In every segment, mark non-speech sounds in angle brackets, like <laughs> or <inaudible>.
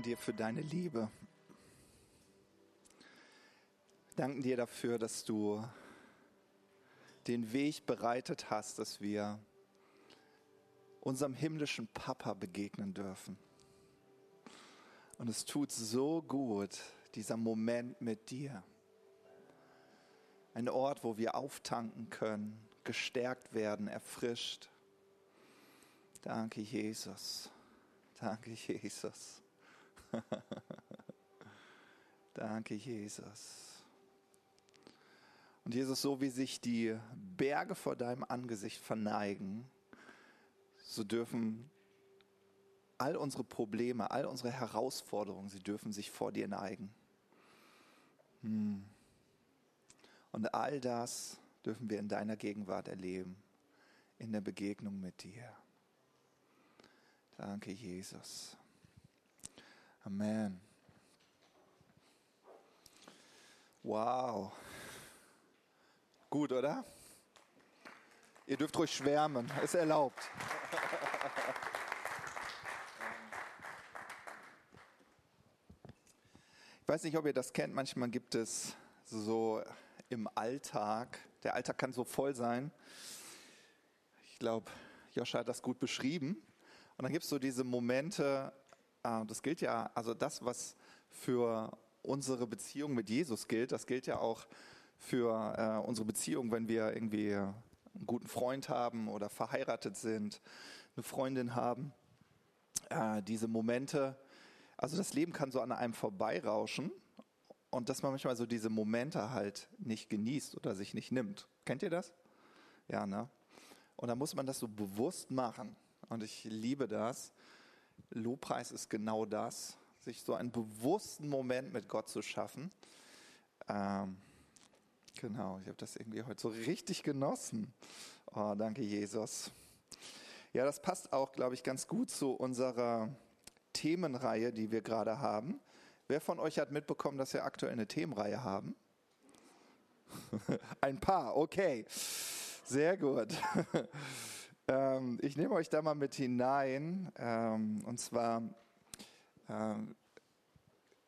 danken dir für deine Liebe. Danken dir dafür, dass du den Weg bereitet hast, dass wir unserem himmlischen Papa begegnen dürfen. Und es tut so gut, dieser Moment mit dir. Ein Ort, wo wir auftanken können, gestärkt werden, erfrischt. Danke, Jesus. Danke, Jesus. <laughs> Danke, Jesus. Und Jesus, so wie sich die Berge vor deinem Angesicht verneigen, so dürfen all unsere Probleme, all unsere Herausforderungen, sie dürfen sich vor dir neigen. Hm. Und all das dürfen wir in deiner Gegenwart erleben, in der Begegnung mit dir. Danke, Jesus. Amen. Wow. Gut, oder? Ihr dürft ruhig schwärmen, ist erlaubt. Ich weiß nicht, ob ihr das kennt, manchmal gibt es so im Alltag, der Alltag kann so voll sein. Ich glaube, Joscha hat das gut beschrieben. Und dann gibt es so diese Momente, das gilt ja, also das, was für unsere Beziehung mit Jesus gilt, das gilt ja auch für äh, unsere Beziehung, wenn wir irgendwie einen guten Freund haben oder verheiratet sind, eine Freundin haben. Äh, diese Momente, also das Leben kann so an einem vorbeirauschen und dass man manchmal so diese Momente halt nicht genießt oder sich nicht nimmt. Kennt ihr das? Ja, ne? Und da muss man das so bewusst machen. Und ich liebe das. Lobpreis ist genau das, sich so einen bewussten Moment mit Gott zu schaffen. Ähm, genau, ich habe das irgendwie heute so richtig genossen. Oh, danke, Jesus. Ja, das passt auch, glaube ich, ganz gut zu unserer Themenreihe, die wir gerade haben. Wer von euch hat mitbekommen, dass wir aktuell eine Themenreihe haben? <laughs> Ein paar, okay. Sehr gut. <laughs> Ähm, ich nehme euch da mal mit hinein. Ähm, und zwar, ähm,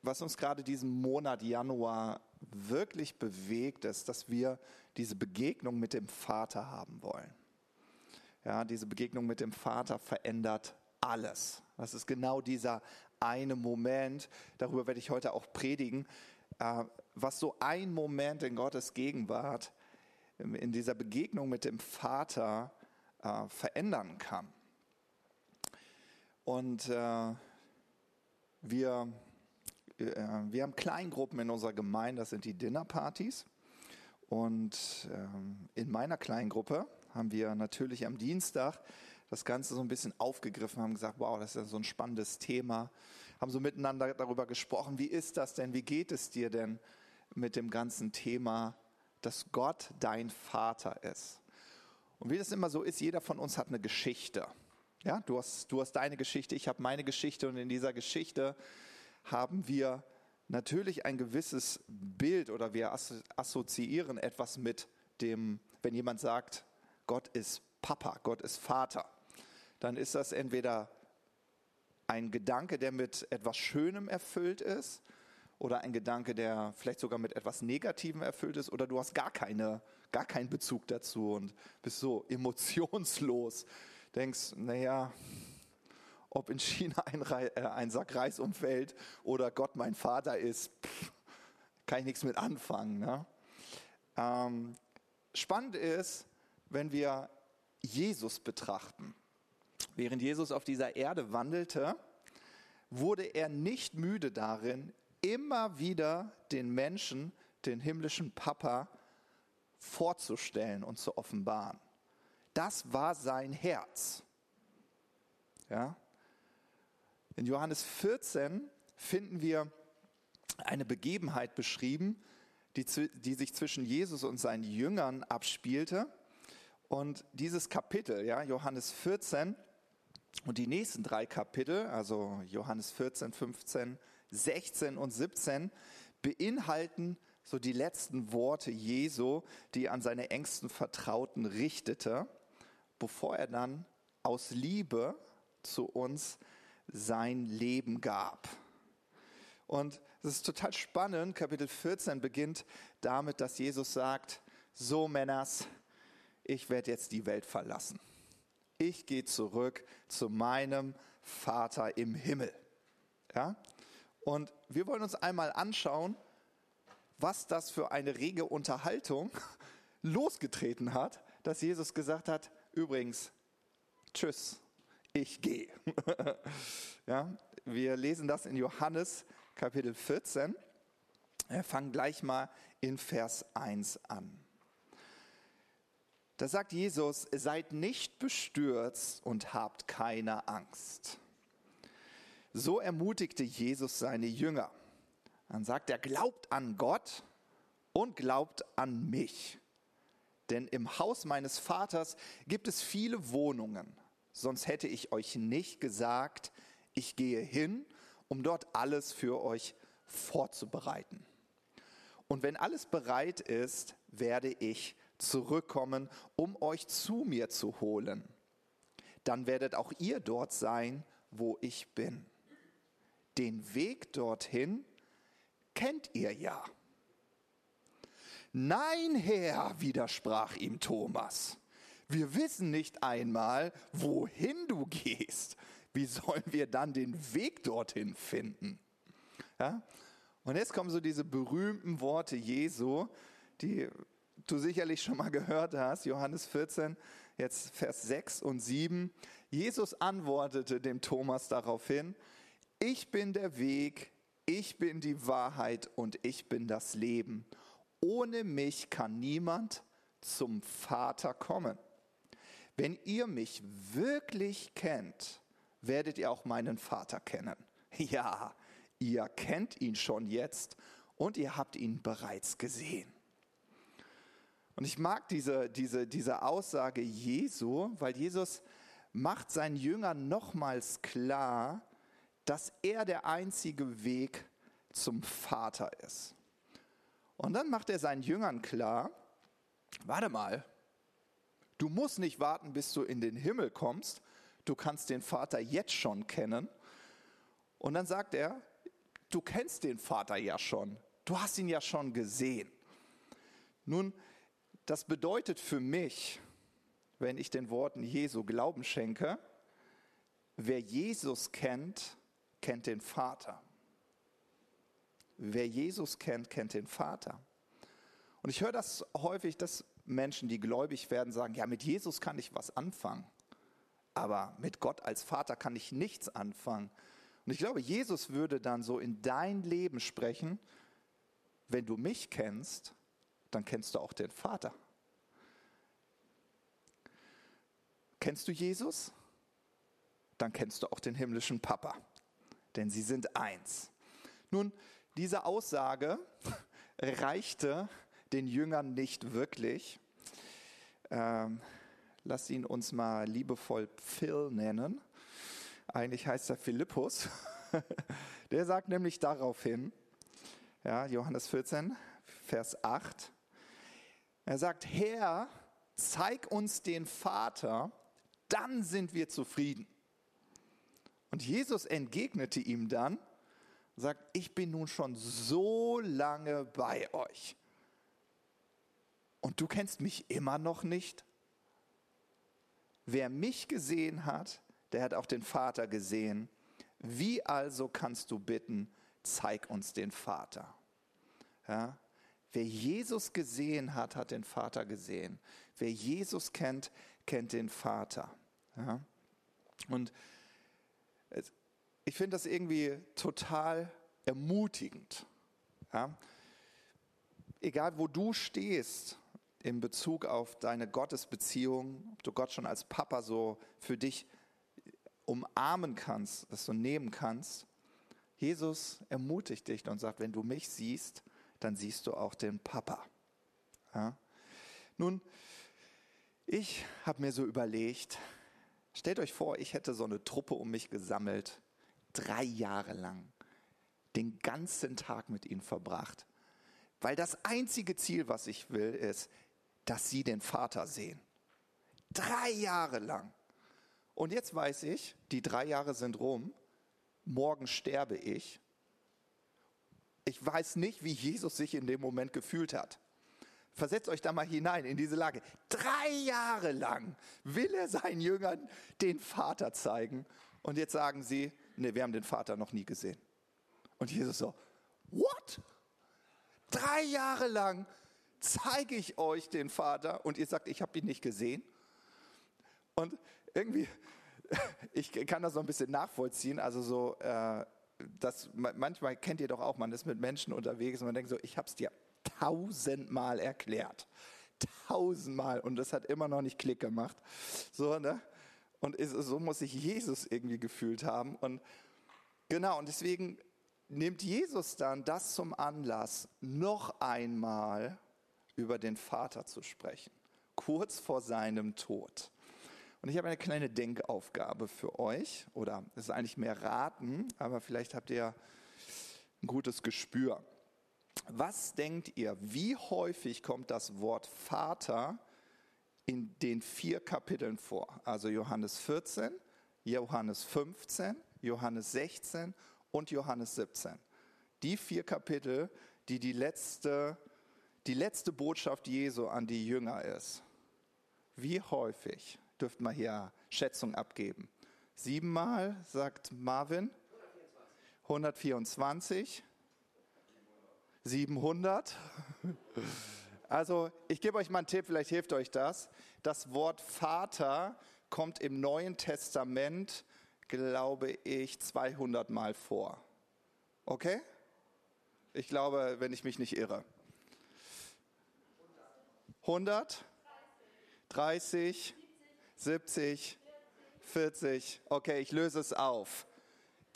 was uns gerade diesen Monat Januar wirklich bewegt, ist, dass wir diese Begegnung mit dem Vater haben wollen. Ja, diese Begegnung mit dem Vater verändert alles. Das ist genau dieser eine Moment, darüber werde ich heute auch predigen, äh, was so ein Moment in Gottes Gegenwart, in dieser Begegnung mit dem Vater äh, verändern kann. Und äh, wir, äh, wir haben Kleingruppen in unserer Gemeinde, das sind die Dinnerpartys. Und ähm, in meiner Kleingruppe haben wir natürlich am Dienstag das Ganze so ein bisschen aufgegriffen, haben gesagt, wow, das ist ja so ein spannendes Thema, haben so miteinander darüber gesprochen, wie ist das denn, wie geht es dir denn mit dem ganzen Thema, dass Gott dein Vater ist. Und wie das immer so ist, jeder von uns hat eine Geschichte. Ja, du hast, du hast deine Geschichte, ich habe meine Geschichte und in dieser Geschichte haben wir natürlich ein gewisses Bild oder wir assoziieren etwas mit dem, wenn jemand sagt, Gott ist Papa, Gott ist Vater, dann ist das entweder ein Gedanke, der mit etwas Schönem erfüllt ist oder ein Gedanke, der vielleicht sogar mit etwas Negativem erfüllt ist, oder du hast gar, keine, gar keinen Bezug dazu und bist so <laughs> emotionslos. Denkst, naja, ob in China ein, äh, ein Sack Reis umfällt oder Gott mein Vater ist, pff, kann ich nichts mit anfangen. Ne? Ähm, spannend ist, wenn wir Jesus betrachten. Während Jesus auf dieser Erde wandelte, wurde er nicht müde darin, immer wieder den Menschen, den himmlischen Papa vorzustellen und zu offenbaren. Das war sein Herz. Ja? In Johannes 14 finden wir eine Begebenheit beschrieben, die, die sich zwischen Jesus und seinen Jüngern abspielte. Und dieses Kapitel, ja, Johannes 14 und die nächsten drei Kapitel, also Johannes 14, 15, 16 und 17 beinhalten so die letzten Worte Jesu, die er an seine engsten Vertrauten richtete, bevor er dann aus Liebe zu uns sein Leben gab. Und es ist total spannend. Kapitel 14 beginnt damit, dass Jesus sagt, so Männers, ich werde jetzt die Welt verlassen. Ich gehe zurück zu meinem Vater im Himmel. Ja? Und wir wollen uns einmal anschauen, was das für eine rege Unterhaltung <laughs> losgetreten hat, dass Jesus gesagt hat, übrigens, tschüss, ich gehe. <laughs> ja, wir lesen das in Johannes Kapitel 14. Wir fangen gleich mal in Vers 1 an. Da sagt Jesus, seid nicht bestürzt und habt keine Angst. So ermutigte Jesus seine Jünger. Dann sagt er, glaubt an Gott und glaubt an mich. Denn im Haus meines Vaters gibt es viele Wohnungen. Sonst hätte ich euch nicht gesagt, ich gehe hin, um dort alles für euch vorzubereiten. Und wenn alles bereit ist, werde ich zurückkommen, um euch zu mir zu holen. Dann werdet auch ihr dort sein, wo ich bin. Den Weg dorthin kennt ihr ja. Nein, Herr, widersprach ihm Thomas. Wir wissen nicht einmal, wohin du gehst. Wie sollen wir dann den Weg dorthin finden? Ja? Und jetzt kommen so diese berühmten Worte Jesu, die du sicherlich schon mal gehört hast, Johannes 14, jetzt Vers 6 und 7. Jesus antwortete dem Thomas daraufhin, ich bin der Weg, ich bin die Wahrheit und ich bin das Leben. Ohne mich kann niemand zum Vater kommen. Wenn ihr mich wirklich kennt, werdet ihr auch meinen Vater kennen. <laughs> Ja, ihr kennt ihn schon jetzt und ihr habt ihn bereits gesehen. Und ich mag diese, diese, diese Aussage Jesu, weil Jesus macht seinen Jüngern nochmals klar, dass er der einzige Weg zum Vater ist. Und dann macht er seinen Jüngern klar, warte mal, du musst nicht warten, bis du in den Himmel kommst, du kannst den Vater jetzt schon kennen. Und dann sagt er, du kennst den Vater ja schon, du hast ihn ja schon gesehen. Nun, das bedeutet für mich, wenn ich den Worten Jesu Glauben schenke, wer Jesus kennt, kennt den Vater. Wer Jesus kennt, kennt den Vater. Und ich höre das häufig, dass Menschen, die gläubig werden, sagen, ja, mit Jesus kann ich was anfangen, aber mit Gott als Vater kann ich nichts anfangen. Und ich glaube, Jesus würde dann so in dein Leben sprechen, wenn du mich kennst, dann kennst du auch den Vater. Kennst du Jesus? Dann kennst du auch den himmlischen Papa denn sie sind eins. Nun, diese Aussage <laughs> reichte den Jüngern nicht wirklich. Ähm, lass ihn uns mal liebevoll Phil nennen. Eigentlich heißt er Philippus. <laughs> Der sagt nämlich daraufhin, ja, Johannes 14, Vers 8, er sagt, Herr, zeig uns den Vater, dann sind wir zufrieden. Und Jesus entgegnete ihm dann, sagt, ich bin nun schon so lange bei euch. Und du kennst mich immer noch nicht? Wer mich gesehen hat, der hat auch den Vater gesehen. Wie also kannst du bitten, zeig uns den Vater? Ja? Wer Jesus gesehen hat, hat den Vater gesehen. Wer Jesus kennt, kennt den Vater. Ja? Und ich finde das irgendwie total ermutigend. Ja? Egal wo du stehst in Bezug auf deine Gottesbeziehung, ob du Gott schon als Papa so für dich umarmen kannst, das so nehmen kannst, Jesus ermutigt dich und sagt, wenn du mich siehst, dann siehst du auch den Papa. Ja? Nun, ich habe mir so überlegt, stellt euch vor, ich hätte so eine Truppe um mich gesammelt drei Jahre lang den ganzen Tag mit ihnen verbracht. Weil das einzige Ziel, was ich will, ist, dass sie den Vater sehen. Drei Jahre lang. Und jetzt weiß ich, die drei Jahre sind rum, morgen sterbe ich. Ich weiß nicht, wie Jesus sich in dem Moment gefühlt hat. Versetzt euch da mal hinein in diese Lage. Drei Jahre lang will er seinen Jüngern den Vater zeigen. Und jetzt sagen sie, nee, wir haben den Vater noch nie gesehen. Und Jesus so, what? Drei Jahre lang zeige ich euch den Vater und ihr sagt, ich habe ihn nicht gesehen. Und irgendwie, <laughs> ich kann das so ein bisschen nachvollziehen. Also so, äh, das, manchmal kennt ihr doch auch, man ist mit Menschen unterwegs und man denkt so, ich habe es dir tausendmal erklärt. Tausendmal. Und das hat immer noch nicht Klick gemacht. So, ne? Und so muss sich Jesus irgendwie gefühlt haben. Und genau, und deswegen nimmt Jesus dann das zum Anlass, noch einmal über den Vater zu sprechen, kurz vor seinem Tod. Und ich habe eine kleine Denkaufgabe für euch, oder es ist eigentlich mehr raten, aber vielleicht habt ihr ein gutes Gespür. Was denkt ihr, wie häufig kommt das Wort Vater in den vier Kapiteln vor? Also Johannes 14, Johannes 15, Johannes 16 und Johannes 17. Die vier Kapitel, die die letzte, die letzte Botschaft Jesu an die Jünger ist. Wie häufig? dürft mal hier Schätzung abgeben. Siebenmal, sagt Marvin. 124. 700. Also ich gebe euch mal einen Tipp, vielleicht hilft euch das. Das Wort Vater kommt im Neuen Testament, glaube ich, 200 Mal vor. Okay? Ich glaube, wenn ich mich nicht irre. 100? 30? 70, 40. Okay, ich löse es auf.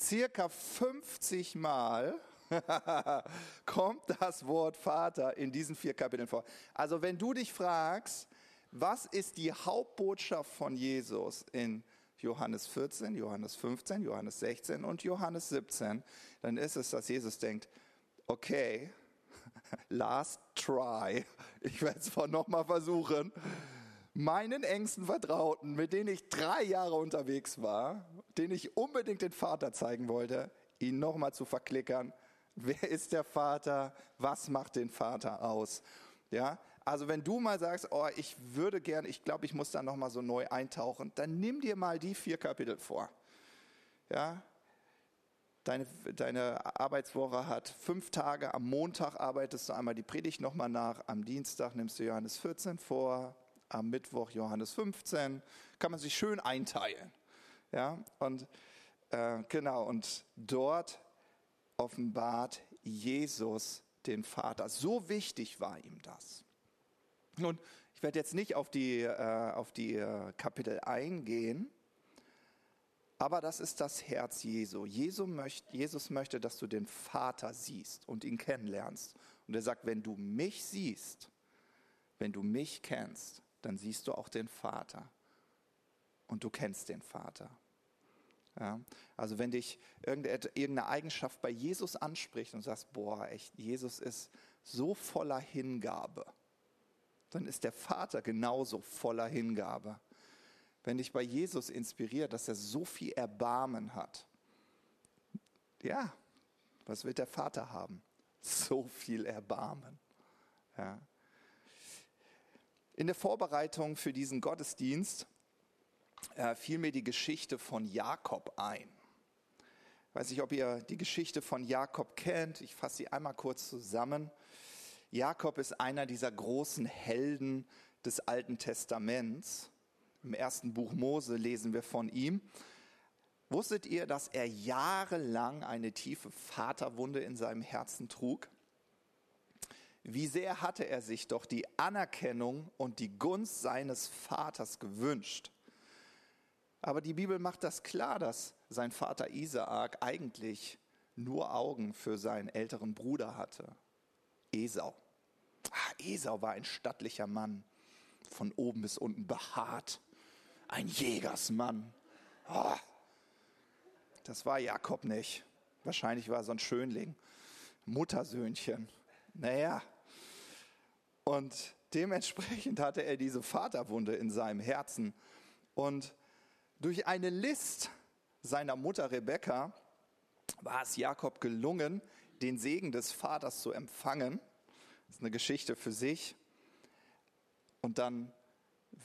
Circa 50 Mal <laughs> kommt das Wort Vater in diesen vier Kapiteln vor. Also wenn du dich fragst, was ist die Hauptbotschaft von Jesus in Johannes 14, Johannes 15, Johannes 16 und Johannes 17, dann ist es, dass Jesus denkt, okay, <laughs> last try, ich werde es nochmal versuchen meinen engsten Vertrauten, mit denen ich drei Jahre unterwegs war, denen ich unbedingt den Vater zeigen wollte, ihn nochmal zu verklickern. Wer ist der Vater? Was macht den Vater aus? Ja, also wenn du mal sagst, oh, ich würde gerne, ich glaube, ich muss da nochmal so neu eintauchen, dann nimm dir mal die vier Kapitel vor. Ja, Deine, deine, Arbeitswoche hat fünf Tage. Am Montag arbeitest du einmal die Predigt nochmal nach. Am Dienstag nimmst du Johannes 14 vor am Mittwoch Johannes 15, kann man sich schön einteilen. Ja, und äh, genau, und dort offenbart Jesus den Vater. So wichtig war ihm das. Nun, ich werde jetzt nicht auf die, äh, auf die äh, Kapitel eingehen, aber das ist das Herz Jesu. Jesus möchte, Jesus möchte, dass du den Vater siehst und ihn kennenlernst. Und er sagt, wenn du mich siehst, wenn du mich kennst, dann siehst du auch den Vater. Und du kennst den Vater. Ja, also wenn dich irgendeine Eigenschaft bei Jesus anspricht und sagst, boah, echt, Jesus ist so voller Hingabe, dann ist der Vater genauso voller Hingabe. Wenn dich bei Jesus inspiriert, dass er so viel Erbarmen hat, ja, was wird der Vater haben? So viel Erbarmen. Ja. In der Vorbereitung für diesen Gottesdienst äh, fiel mir die Geschichte von Jakob ein. Ich weiß nicht, ob ihr die Geschichte von Jakob kennt. Ich fasse sie einmal kurz zusammen. Jakob ist einer dieser großen Helden des Alten Testaments. Im ersten Buch Mose lesen wir von ihm. Wusstet ihr, dass er jahrelang eine tiefe Vaterwunde in seinem Herzen trug? Wie sehr hatte er sich doch die Anerkennung und die Gunst seines Vaters gewünscht. Aber die Bibel macht das klar, dass sein Vater Isaak eigentlich nur Augen für seinen älteren Bruder hatte, Esau. Ah, Esau war ein stattlicher Mann, von oben bis unten behaart, ein Jägersmann. Oh, das war Jakob nicht. Wahrscheinlich war er so ein Schönling, Muttersöhnchen. Naja, und dementsprechend hatte er diese Vaterwunde in seinem Herzen. Und durch eine List seiner Mutter Rebekka war es Jakob gelungen, den Segen des Vaters zu empfangen. Das ist eine Geschichte für sich. Und dann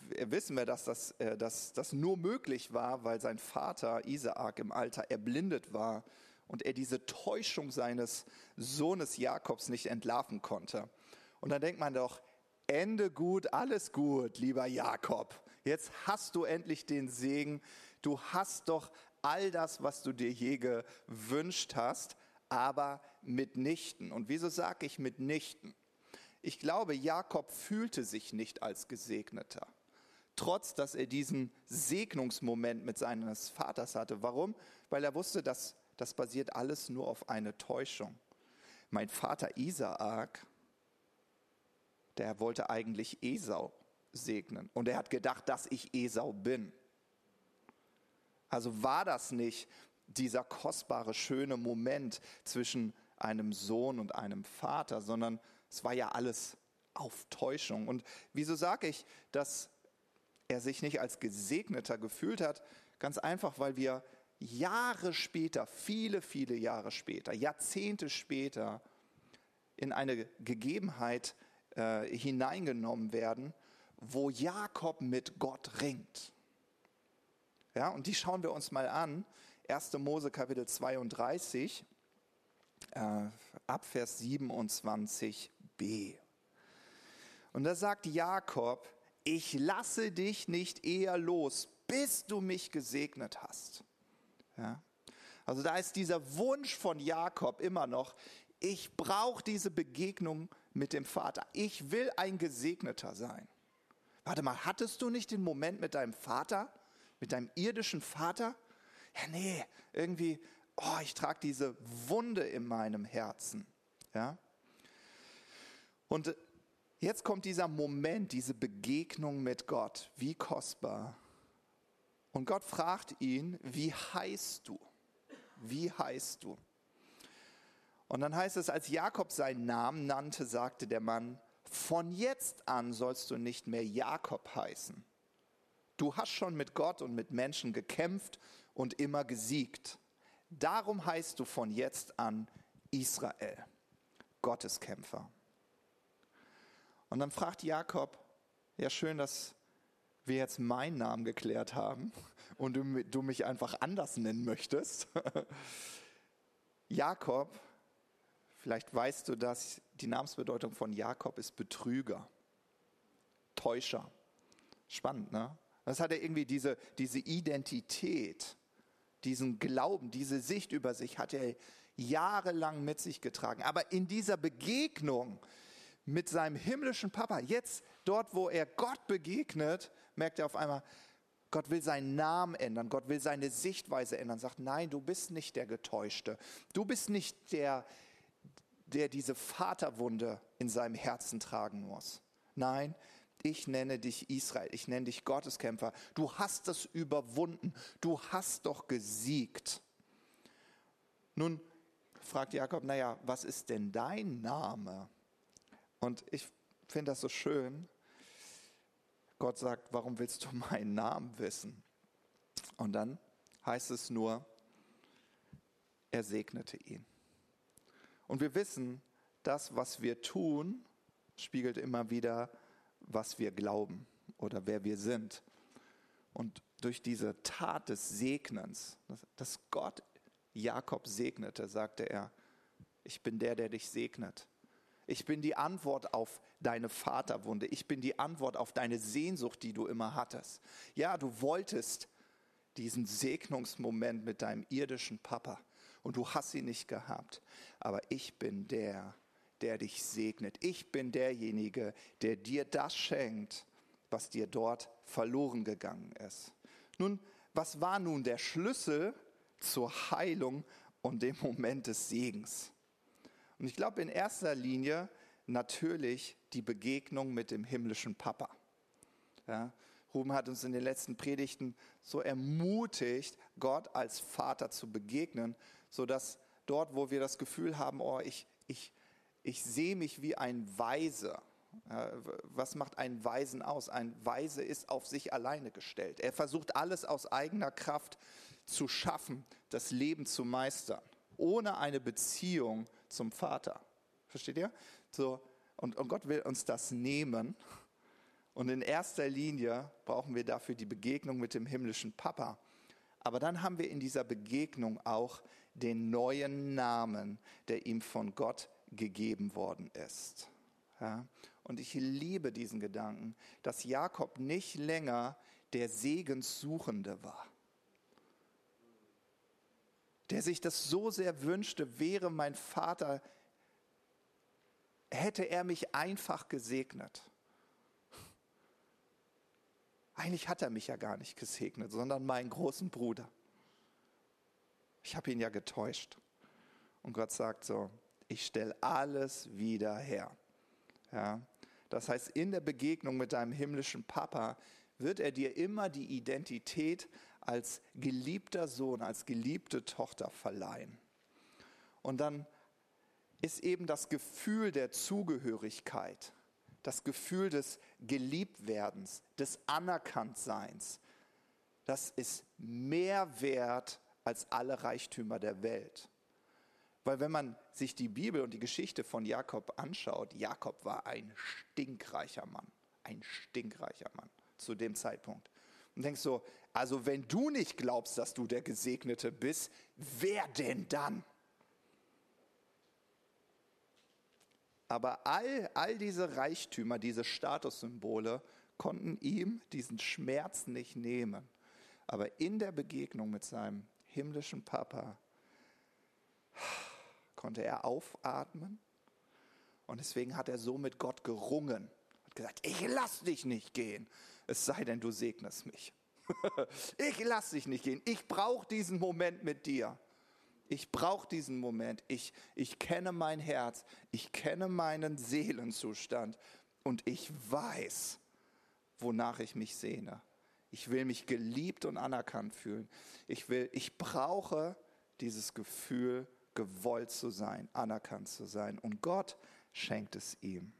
wissen wir, dass das, äh, dass das nur möglich war, weil sein Vater Isaak im Alter erblindet war und er diese Täuschung seines Sohnes Jakobs nicht entlarven konnte. Und dann denkt man doch, Ende gut, alles gut, lieber Jakob. Jetzt hast du endlich den Segen. Du hast doch all das, was du dir je gewünscht hast, aber mitnichten. Und wieso sage ich mitnichten? Ich glaube, Jakob fühlte sich nicht als Gesegneter, trotz dass er diesen Segnungsmoment mit seines Vaters hatte. Warum? Weil er wusste, dass das basiert alles nur auf eine Täuschung. Mein Vater Isaak, der wollte eigentlich Esau segnen und er hat gedacht, dass ich Esau bin. Also war das nicht dieser kostbare, schöne Moment zwischen einem Sohn und einem Vater, sondern es war ja alles auf Täuschung. Und wieso sage ich, dass er sich nicht als Gesegneter gefühlt hat? Ganz einfach, weil wir Jahre später, viele, viele Jahre später, Jahrzehnte später in eine Gegebenheit äh, hineingenommen werden, wo Jakob mit Gott ringt. Ja, und die schauen wir uns mal an. 1. Mose Kapitel 32, äh, ab Vers 27b. Und da sagt Jakob, ich lasse dich nicht eher los, bis du mich gesegnet hast. Ja? Also da ist dieser Wunsch von Jakob immer noch, ich brauche diese Begegnung mit dem Vater. Ich will ein Gesegneter sein. Warte mal, hattest du nicht den Moment mit deinem Vater, mit deinem irdischen Vater? Ja, nee, irgendwie, oh, ich trage diese Wunde in meinem Herzen. Ja? Und jetzt kommt dieser Moment, diese Begegnung mit Gott. Wie kostbar. Und Gott fragt ihn, wie heißt du? Wie heißt du? Und dann heißt es, als Jakob seinen Namen nannte, sagte der Mann, von jetzt an sollst du nicht mehr Jakob heißen. Du hast schon mit Gott und mit Menschen gekämpft und immer gesiegt. Darum heißt du von jetzt an Israel, Gotteskämpfer. Und dann fragt Jakob, ja schön, dass wir jetzt meinen Namen geklärt haben und du, du mich einfach anders nennen möchtest. <laughs> Jakob, vielleicht weißt du dass die Namensbedeutung von Jakob ist Betrüger, Täuscher. Spannend, ne? Das hat er irgendwie diese, diese Identität, diesen Glauben, diese Sicht über sich hat er jahrelang mit sich getragen. Aber in dieser Begegnung mit seinem himmlischen Papa, jetzt dort, wo er Gott begegnet, merkt er auf einmal, Gott will seinen Namen ändern, Gott will seine Sichtweise ändern, sagt, nein, du bist nicht der Getäuschte, du bist nicht der, der diese Vaterwunde in seinem Herzen tragen muss. Nein, ich nenne dich Israel, ich nenne dich Gotteskämpfer. Du hast es überwunden, du hast doch gesiegt. Nun fragt Jakob, naja, was ist denn dein Name? Und ich finde das so schön. Gott sagt, warum willst du meinen Namen wissen? Und dann heißt es nur, er segnete ihn. Und wir wissen, das, was wir tun, spiegelt immer wieder, was wir glauben oder wer wir sind. Und durch diese Tat des Segnens, dass Gott Jakob segnete, sagte er, ich bin der, der dich segnet. Ich bin die Antwort auf deine Vaterwunde. Ich bin die Antwort auf deine Sehnsucht, die du immer hattest. Ja, du wolltest diesen Segnungsmoment mit deinem irdischen Papa und du hast ihn nicht gehabt. Aber ich bin der, der dich segnet. Ich bin derjenige, der dir das schenkt, was dir dort verloren gegangen ist. Nun, was war nun der Schlüssel zur Heilung und dem Moment des Segens? Und ich glaube in erster Linie natürlich die Begegnung mit dem himmlischen Papa. Ja, Ruben hat uns in den letzten Predigten so ermutigt, Gott als Vater zu begegnen, sodass dort, wo wir das Gefühl haben, oh, ich, ich, ich sehe mich wie ein Weise. Was macht einen Weisen aus? Ein Weise ist auf sich alleine gestellt. Er versucht alles aus eigener Kraft zu schaffen, das Leben zu meistern, ohne eine Beziehung zum Vater. Versteht ihr? So, und, und Gott will uns das nehmen. Und in erster Linie brauchen wir dafür die Begegnung mit dem himmlischen Papa. Aber dann haben wir in dieser Begegnung auch den neuen Namen, der ihm von Gott gegeben worden ist. Ja? Und ich liebe diesen Gedanken, dass Jakob nicht länger der Segenssuchende war, der sich das so sehr wünschte, wäre mein Vater, hätte er mich einfach gesegnet. Eigentlich hat er mich ja gar nicht gesegnet, sondern meinen großen Bruder. Ich habe ihn ja getäuscht. Und Gott sagt so, ich stelle alles wieder her. Ja? Das heißt, in der Begegnung mit deinem himmlischen Papa wird er dir immer die Identität als geliebter Sohn, als geliebte Tochter verleihen. Und dann ist eben das Gefühl der Zugehörigkeit, das Gefühl des Geliebtwerdens, des Anerkanntseins, das ist mehr wert als alle Reichtümer der Welt. Weil wenn man sich die Bibel und die Geschichte von Jakob anschaut, Jakob war ein stinkreicher Mann, ein stinkreicher Mann zu dem Zeitpunkt. Und denkst so, also wenn du nicht glaubst, dass du der Gesegnete bist, wer denn dann? Aber all, all diese Reichtümer, diese Statussymbole konnten ihm diesen Schmerz nicht nehmen. Aber in der Begegnung mit seinem himmlischen Papa konnte er aufatmen und deswegen hat er so mit Gott gerungen. Hat gesagt, ich lass dich nicht gehen, es sei denn, du segnest mich. <laughs> ich lass dich nicht gehen. Ich brauche diesen Moment mit dir. Ich brauche diesen Moment. Ich, ich kenne mein Herz. Ich kenne meinen Seelenzustand. Und ich weiß, wonach ich mich sehne. Ich will mich geliebt und anerkannt fühlen. Ich will, ich brauche dieses Gefühl, gewollt zu sein, anerkannt zu sein. Und Gott schenkt es ihm.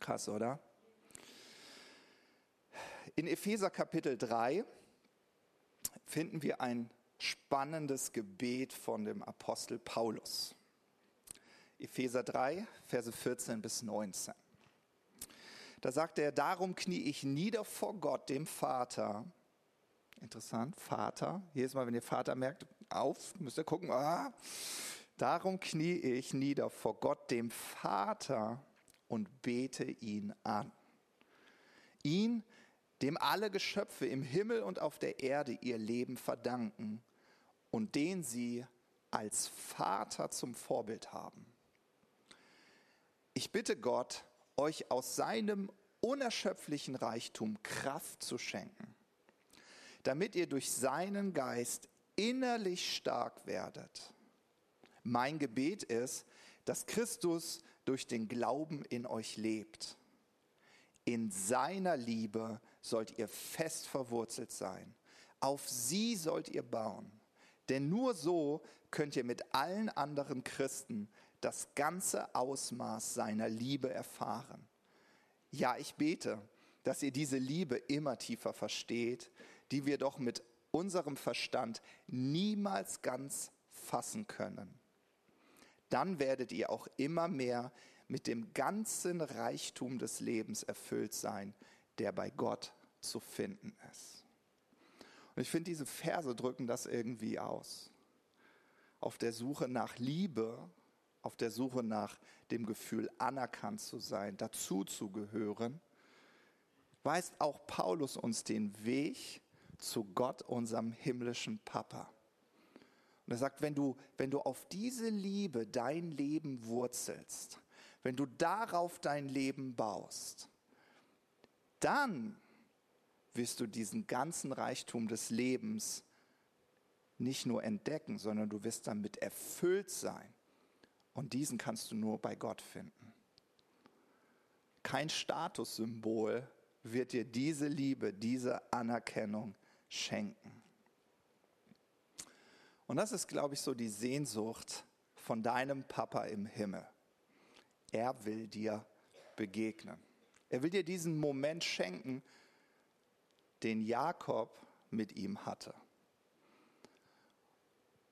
Krass, oder? In Epheser Kapitel 3 finden wir ein spannendes Gebet von dem Apostel Paulus. Epheser 3, Verse 14 bis 19. Da sagt er, darum knie ich nieder vor Gott, dem Vater. Interessant, Vater. Jedes Mal, wenn ihr Vater merkt, auf, müsst ihr gucken. Ah, darum knie ich nieder vor Gott, dem Vater, und bete ihn an. Ihn, dem alle Geschöpfe im Himmel und auf der Erde ihr Leben verdanken und den sie als Vater zum Vorbild haben. Ich bitte Gott, euch aus seinem unerschöpflichen Reichtum Kraft zu schenken, damit ihr durch seinen Geist innerlich stark werdet. Mein Gebet ist, dass Christus durch den Glauben in euch lebt. In seiner Liebe sollt ihr fest verwurzelt sein. Auf sie sollt ihr bauen. Denn nur so könnt ihr mit allen anderen Christen das ganze Ausmaß seiner Liebe erfahren. Ja, ich bete, dass ihr diese Liebe immer tiefer versteht, die wir doch mit unserem Verstand niemals ganz fassen können. Dann werdet ihr auch immer mehr mit dem ganzen Reichtum des Lebens erfüllt sein, der bei Gott zu finden ist. Und ich finde, diese Verse drücken das irgendwie aus. Auf der Suche nach Liebe, auf der Suche nach dem Gefühl, anerkannt zu sein, dazu zu gehören, weist auch Paulus uns den Weg zu Gott, unserem himmlischen Papa. Und er sagt, wenn du, wenn du auf diese Liebe dein Leben wurzelst, wenn du darauf dein Leben baust, dann wirst du diesen ganzen Reichtum des Lebens nicht nur entdecken, sondern du wirst damit erfüllt sein. Und diesen kannst du nur bei Gott finden. Kein Statussymbol wird dir diese Liebe, diese Anerkennung schenken. Und das ist, glaube ich, so die Sehnsucht von deinem Papa im Himmel. Er will dir begegnen. Er will dir diesen Moment schenken, den Jakob mit ihm hatte.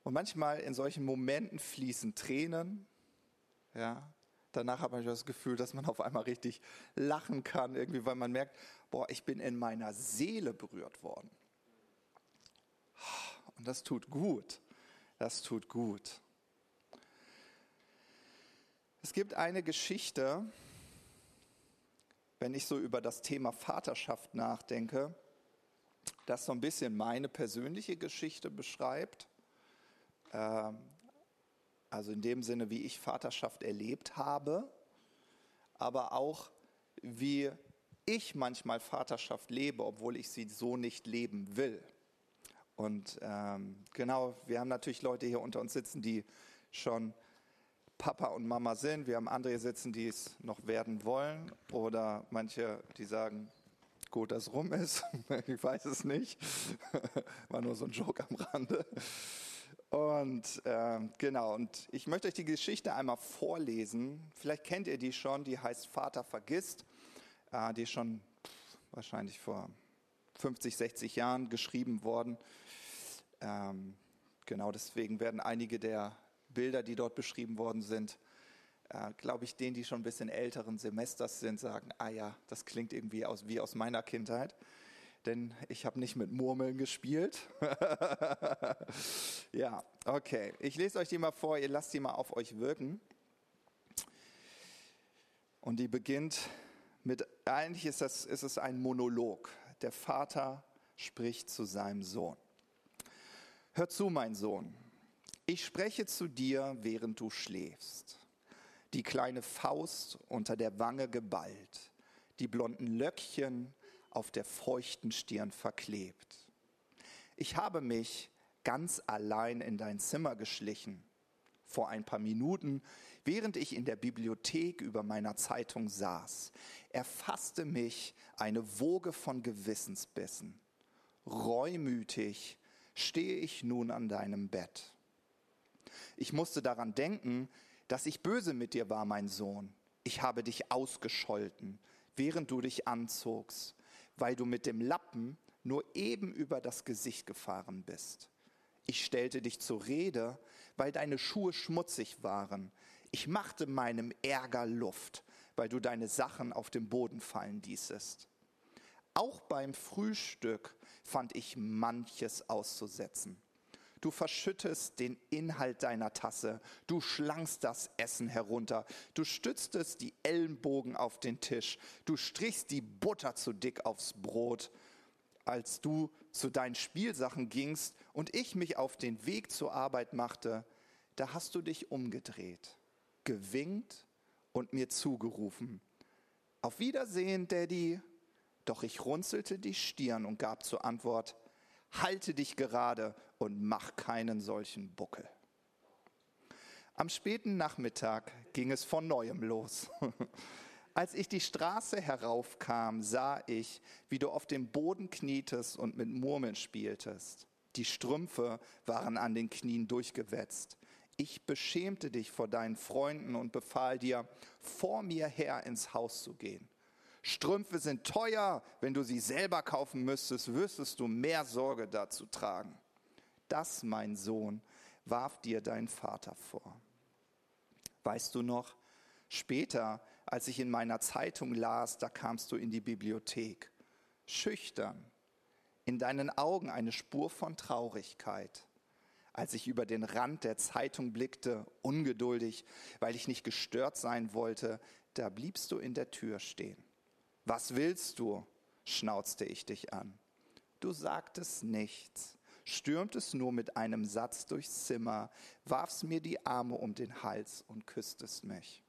Und manchmal in solchen Momenten fließen Tränen. Ja, danach habe ich das Gefühl, dass man auf einmal richtig lachen kann, irgendwie, weil man merkt, boah, ich bin in meiner Seele berührt worden. Und das tut gut. Das tut gut. Es gibt eine Geschichte, wenn ich so über das Thema Vaterschaft nachdenke, das so ein bisschen meine persönliche Geschichte beschreibt. Ähm, also in dem Sinne, wie ich Vaterschaft erlebt habe, aber auch wie ich manchmal Vaterschaft lebe, obwohl ich sie so nicht leben will. Und ähm, genau, wir haben natürlich Leute hier unter uns sitzen, die schon Papa und Mama sind. Wir haben andere sitzen, die es noch werden wollen. Oder manche, die sagen, gut, dass rum ist. <laughs> ich weiß es nicht. <laughs> War nur so ein Joke am Rande. Und äh, genau, und ich möchte euch die Geschichte einmal vorlesen. Vielleicht kennt ihr die schon, die heißt Vater vergisst. Äh, die ist schon pff, wahrscheinlich vor 50, 60 Jahren geschrieben worden. Ähm, genau deswegen werden einige der Bilder, die dort beschrieben worden sind, äh, glaube ich, denen, die schon ein bisschen älteren Semesters sind, sagen, ah ja, das klingt irgendwie aus, wie aus meiner Kindheit. Denn ich habe nicht mit Murmeln gespielt. <laughs> ja, okay. Ich lese euch die mal vor, ihr lasst die mal auf euch wirken. Und die beginnt mit, eigentlich ist, das, ist es ein Monolog. Der Vater spricht zu seinem Sohn. Hör zu, mein Sohn, ich spreche zu dir, während du schläfst. Die kleine Faust unter der Wange geballt, die blonden Löckchen auf der feuchten Stirn verklebt. Ich habe mich ganz allein in dein Zimmer geschlichen. Vor ein paar Minuten, während ich in der Bibliothek über meiner Zeitung saß, erfasste mich eine Woge von Gewissensbissen. Reumütig stehe ich nun an deinem Bett. Ich musste daran denken, dass ich böse mit dir war, mein Sohn. Ich habe dich ausgescholten, während du dich anzogst, weil du mit dem Lappen nur eben über das Gesicht gefahren bist. Ich stellte dich zur Rede, weil deine Schuhe schmutzig waren. Ich machte meinem Ärger Luft, weil du deine Sachen auf den Boden fallen ließest. Auch beim Frühstück fand ich manches auszusetzen. Du verschüttest den Inhalt deiner Tasse, du schlangst das Essen herunter, du stütztest die Ellenbogen auf den Tisch, du strichst die Butter zu dick aufs Brot. Als du zu deinen Spielsachen gingst und ich mich auf den Weg zur Arbeit machte, da hast du dich umgedreht, gewinkt und mir zugerufen. Auf Wiedersehen, Daddy. Doch ich runzelte die Stirn und gab zur Antwort, halte dich gerade und mach keinen solchen Buckel. Am späten Nachmittag ging es von neuem los. <laughs> Als ich die Straße heraufkam, sah ich, wie du auf dem Boden knietest und mit Murmeln spieltest. Die Strümpfe waren an den Knien durchgewetzt. Ich beschämte dich vor deinen Freunden und befahl dir, vor mir her ins Haus zu gehen. Strümpfe sind teuer. Wenn du sie selber kaufen müsstest, wüsstest du mehr Sorge dazu tragen. Das, mein Sohn, warf dir dein Vater vor. Weißt du noch, später, als ich in meiner Zeitung las, da kamst du in die Bibliothek. Schüchtern, in deinen Augen eine Spur von Traurigkeit. Als ich über den Rand der Zeitung blickte, ungeduldig, weil ich nicht gestört sein wollte, da bliebst du in der Tür stehen. Was willst du? schnauzte ich dich an. Du sagtest nichts, stürmtest nur mit einem Satz durchs Zimmer, warfst mir die Arme um den Hals und küsstest mich.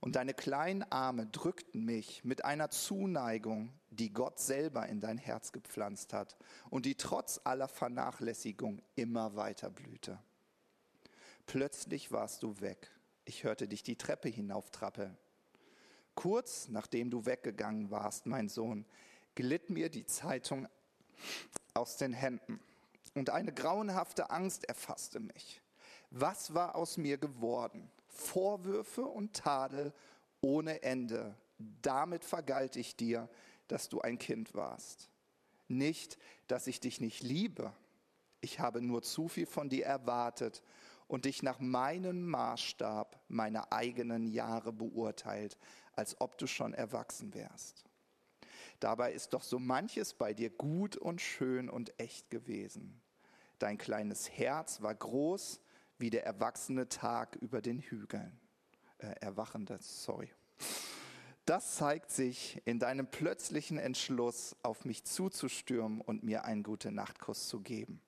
Und deine kleinen Arme drückten mich mit einer Zuneigung, die Gott selber in dein Herz gepflanzt hat und die trotz aller Vernachlässigung immer weiter blühte. Plötzlich warst du weg. Ich hörte dich die Treppe hinauftrappeln. Kurz nachdem du weggegangen warst, mein Sohn, glitt mir die Zeitung aus den Händen und eine grauenhafte Angst erfasste mich. Was war aus mir geworden? Vorwürfe und Tadel ohne Ende. Damit vergalt ich dir, dass du ein Kind warst. Nicht, dass ich dich nicht liebe. Ich habe nur zu viel von dir erwartet und dich nach meinem Maßstab meiner eigenen Jahre beurteilt, als ob du schon erwachsen wärst. Dabei ist doch so manches bei dir gut und schön und echt gewesen. Dein kleines Herz war groß wie der erwachsene Tag über den Hügeln. Äh, erwachende, sorry. Das zeigt sich in deinem plötzlichen Entschluss, auf mich zuzustürmen und mir einen gute Nachtkuss zu geben.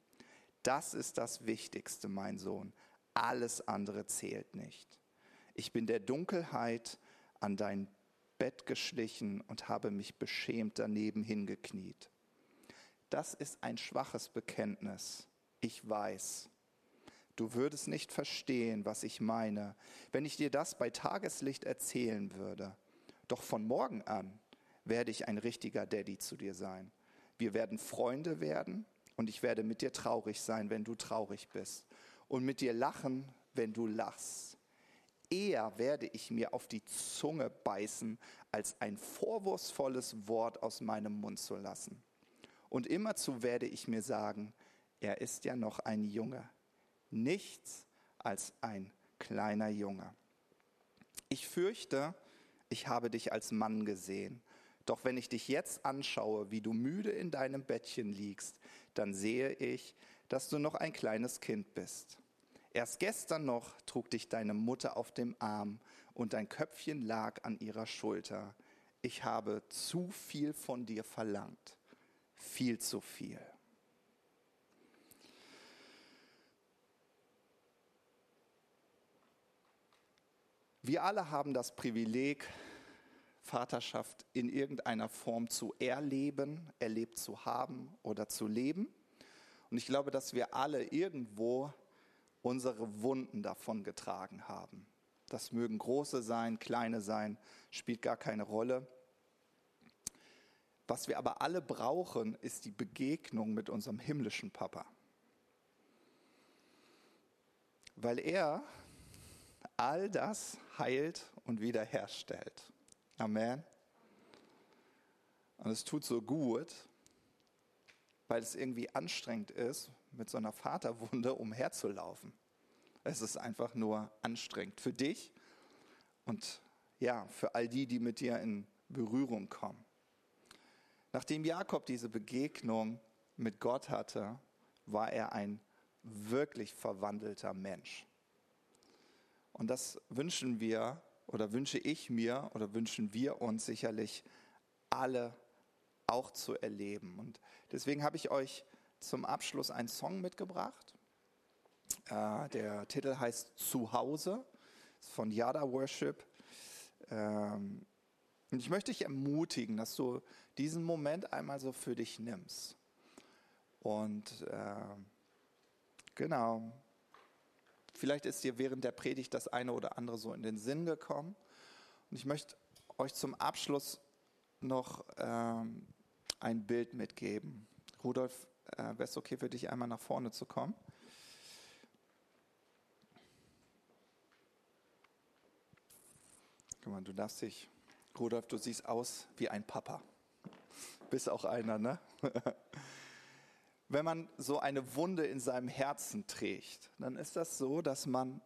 Das ist das Wichtigste, mein Sohn. Alles andere zählt nicht. Ich bin der Dunkelheit an dein Bett geschlichen und habe mich beschämt daneben hingekniet. Das ist ein schwaches Bekenntnis. Ich weiß. Du würdest nicht verstehen, was ich meine, wenn ich dir das bei Tageslicht erzählen würde. Doch von morgen an werde ich ein richtiger Daddy zu dir sein. Wir werden Freunde werden und ich werde mit dir traurig sein, wenn du traurig bist und mit dir lachen, wenn du lachst. Eher werde ich mir auf die Zunge beißen, als ein vorwurfsvolles Wort aus meinem Mund zu lassen. Und immerzu werde ich mir sagen, er ist ja noch ein Junge. Nichts als ein kleiner Junge. Ich fürchte, ich habe dich als Mann gesehen. Doch wenn ich dich jetzt anschaue, wie du müde in deinem Bettchen liegst, dann sehe ich, dass du noch ein kleines Kind bist. Erst gestern noch trug dich deine Mutter auf dem Arm und dein Köpfchen lag an ihrer Schulter. Ich habe zu viel von dir verlangt. Viel zu viel. Wir alle haben das Privileg, Vaterschaft in irgendeiner Form zu erleben, erlebt zu haben oder zu leben. Und ich glaube, dass wir alle irgendwo unsere Wunden davon getragen haben. Das mögen große sein, kleine sein, spielt gar keine Rolle. Was wir aber alle brauchen, ist die Begegnung mit unserem himmlischen Papa. Weil er all das heilt und wiederherstellt. Amen. Und es tut so gut, weil es irgendwie anstrengend ist, mit so einer Vaterwunde umherzulaufen. Es ist einfach nur anstrengend für dich und ja, für all die, die mit dir in Berührung kommen. Nachdem Jakob diese Begegnung mit Gott hatte, war er ein wirklich verwandelter Mensch. Und das wünschen wir oder wünsche ich mir oder wünschen wir uns sicherlich alle auch zu erleben. Und deswegen habe ich euch zum Abschluss einen Song mitgebracht. Äh, der Titel heißt Zuhause, ist von Yada Worship. Ähm, und ich möchte dich ermutigen, dass du diesen Moment einmal so für dich nimmst. Und äh, genau, Vielleicht ist dir während der Predigt das eine oder andere so in den Sinn gekommen. Und ich möchte euch zum Abschluss noch ähm, ein Bild mitgeben. Rudolf, äh, wäre es okay für dich, einmal nach vorne zu kommen? Guck mal, du darfst dich, Rudolf, du siehst aus wie ein Papa. Bist auch einer, ne? <laughs> wenn man so eine Wunde in seinem Herzen trägt, dann ist das so, dass man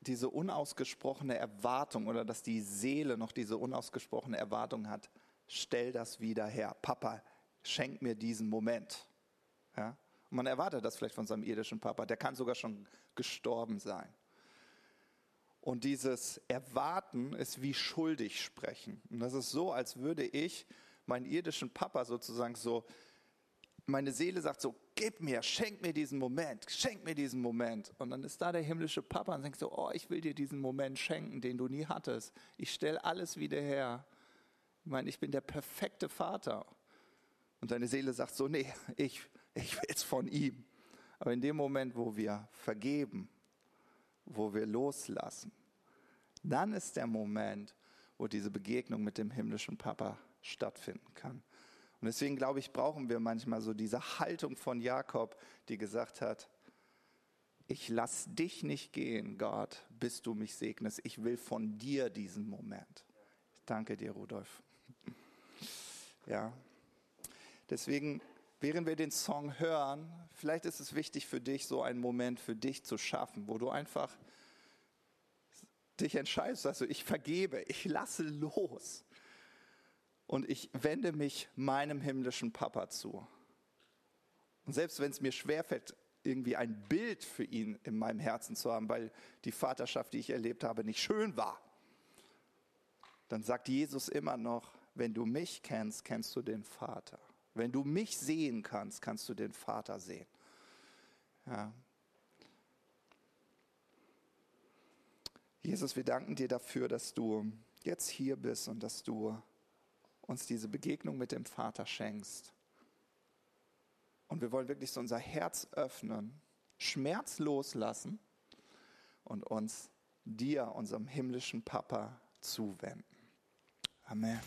diese unausgesprochene Erwartung oder dass die Seele noch diese unausgesprochene Erwartung hat, stell das wieder her. Papa, schenk mir diesen Moment. Ja? Und man erwartet das vielleicht von seinem irdischen Papa, der kann sogar schon gestorben sein. Und dieses Erwarten ist wie schuldig sprechen. Und das ist so, als würde ich meinen irdischen Papa sozusagen so meine Seele sagt so, gib mir, schenk mir diesen Moment, schenk mir diesen Moment. Und dann ist da der himmlische Papa und denkt so, oh, ich will dir diesen Moment schenken, den du nie hattest. Ich stelle alles wieder her. Ich meine, ich bin der perfekte Vater. Und deine Seele sagt so, nee, ich, ich will es von ihm. Aber in dem Moment, wo wir vergeben, wo wir loslassen, dann ist der Moment, wo diese Begegnung mit dem himmlischen Papa stattfinden kann. Und deswegen glaube ich, brauchen wir manchmal so diese Haltung von Jakob, die gesagt hat, ich lass dich nicht gehen, Gott, bis du mich segnest. Ich will von dir diesen Moment. Ich danke dir, Rudolf. Ja. Deswegen während wir den Song hören, vielleicht ist es wichtig für dich, so einen Moment für dich zu schaffen, wo du einfach dich entscheidest, also ich vergebe, ich lasse los und ich wende mich meinem himmlischen Papa zu. Und selbst wenn es mir schwerfällt, irgendwie ein Bild für ihn in meinem Herzen zu haben, weil die Vaterschaft, die ich erlebt habe, nicht schön war, dann sagt Jesus immer noch, wenn du mich kennst, kennst du den Vater. Wenn du mich sehen kannst, kannst du den Vater sehen. Ja. Jesus, wir danken dir dafür, dass du jetzt hier bist und dass du uns diese Begegnung mit dem Vater schenkst. Und wir wollen wirklich so unser Herz öffnen, Schmerz loslassen und uns dir, unserem himmlischen Papa, zuwenden. Amen.